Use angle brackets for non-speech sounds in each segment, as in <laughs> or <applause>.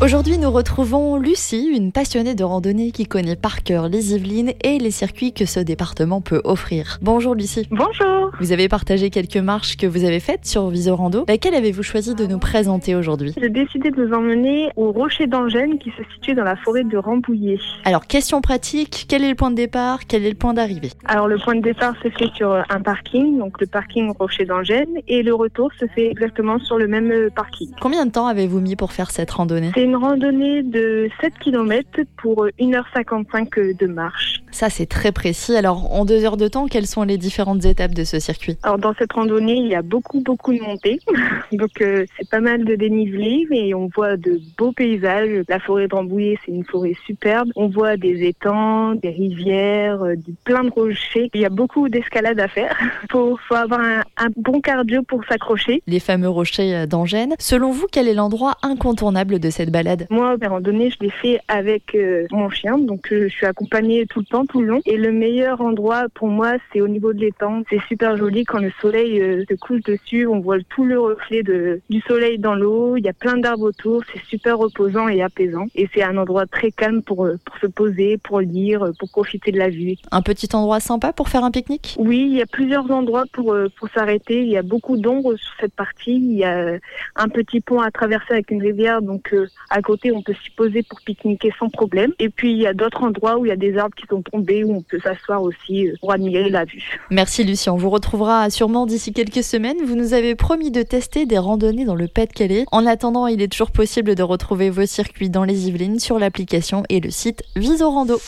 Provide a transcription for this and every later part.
Aujourd'hui, nous retrouvons Lucie, une passionnée de randonnée qui connaît par cœur les Yvelines et les circuits que ce département peut offrir. Bonjour Lucie. Bonjour. Vous avez partagé quelques marches que vous avez faites sur Visorando. Laquelle avez-vous choisi de nous présenter aujourd'hui? J'ai décidé de vous emmener au Rocher d'Angène qui se situe dans la forêt de Rambouillet. Alors, question pratique, quel est le point de départ Quel est le point d'arrivée? Alors, le point de départ se fait sur un parking, donc le parking Rocher d'Angène, et le retour se fait exactement sur le même parking. Combien de temps avez-vous mis pour faire cette randonnée? Une randonnée de 7 km pour 1h55 de marche. Ça, c'est très précis. Alors, en deux heures de temps, quelles sont les différentes étapes de ce circuit? Alors, dans cette randonnée, il y a beaucoup, beaucoup de montées. <laughs> Donc, euh, c'est pas mal de dénivelé, mais on voit de beaux paysages. La forêt de Rambouillet, c'est une forêt superbe. On voit des étangs, des rivières, euh, du- plein de rochers. Il y a beaucoup d'escalade à faire. <laughs> Faut, faut avoir un, un bon cardio pour s'accrocher. Les fameux rochers euh, d'Angène. Selon vous, quel est l'endroit incontournable de cette balade? Moi, mes randonnées, je les fais avec euh, mon chien, donc je suis accompagnée tout le temps, tout le long. Et le meilleur endroit pour moi, c'est au niveau de l'étang. C'est super joli quand le soleil euh, se couche dessus, on voit tout le reflet de, du soleil dans l'eau. Il y a plein d'arbres autour, c'est super reposant et apaisant. Et c'est un endroit très calme pour, euh, pour se poser, pour lire, euh, pour profiter de la vue. Un petit endroit sympa pour faire un pique-nique? Oui, il y a plusieurs endroits pour, pour s'arrêter. Il y a beaucoup d'ombre sur cette partie. Il y a un petit pont à traverser avec une rivière, donc euh, à côté, on peut s'y poser pour pique-niquer sans problème. Et puis, il y a d'autres endroits où il y a des arbres qui sont où on peut s'asseoir aussi euh, pour admirer la vue. Merci Lucien, on vous retrouvera sûrement d'ici quelques semaines. Vous nous avez promis de tester des randonnées dans le Pas-de-Calais. En attendant, il est toujours possible de retrouver vos circuits dans les Yvelines sur l'application et le site Visorando.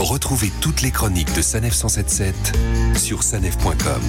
Retrouvez toutes les chroniques de Sanef 177 sur sanef.com.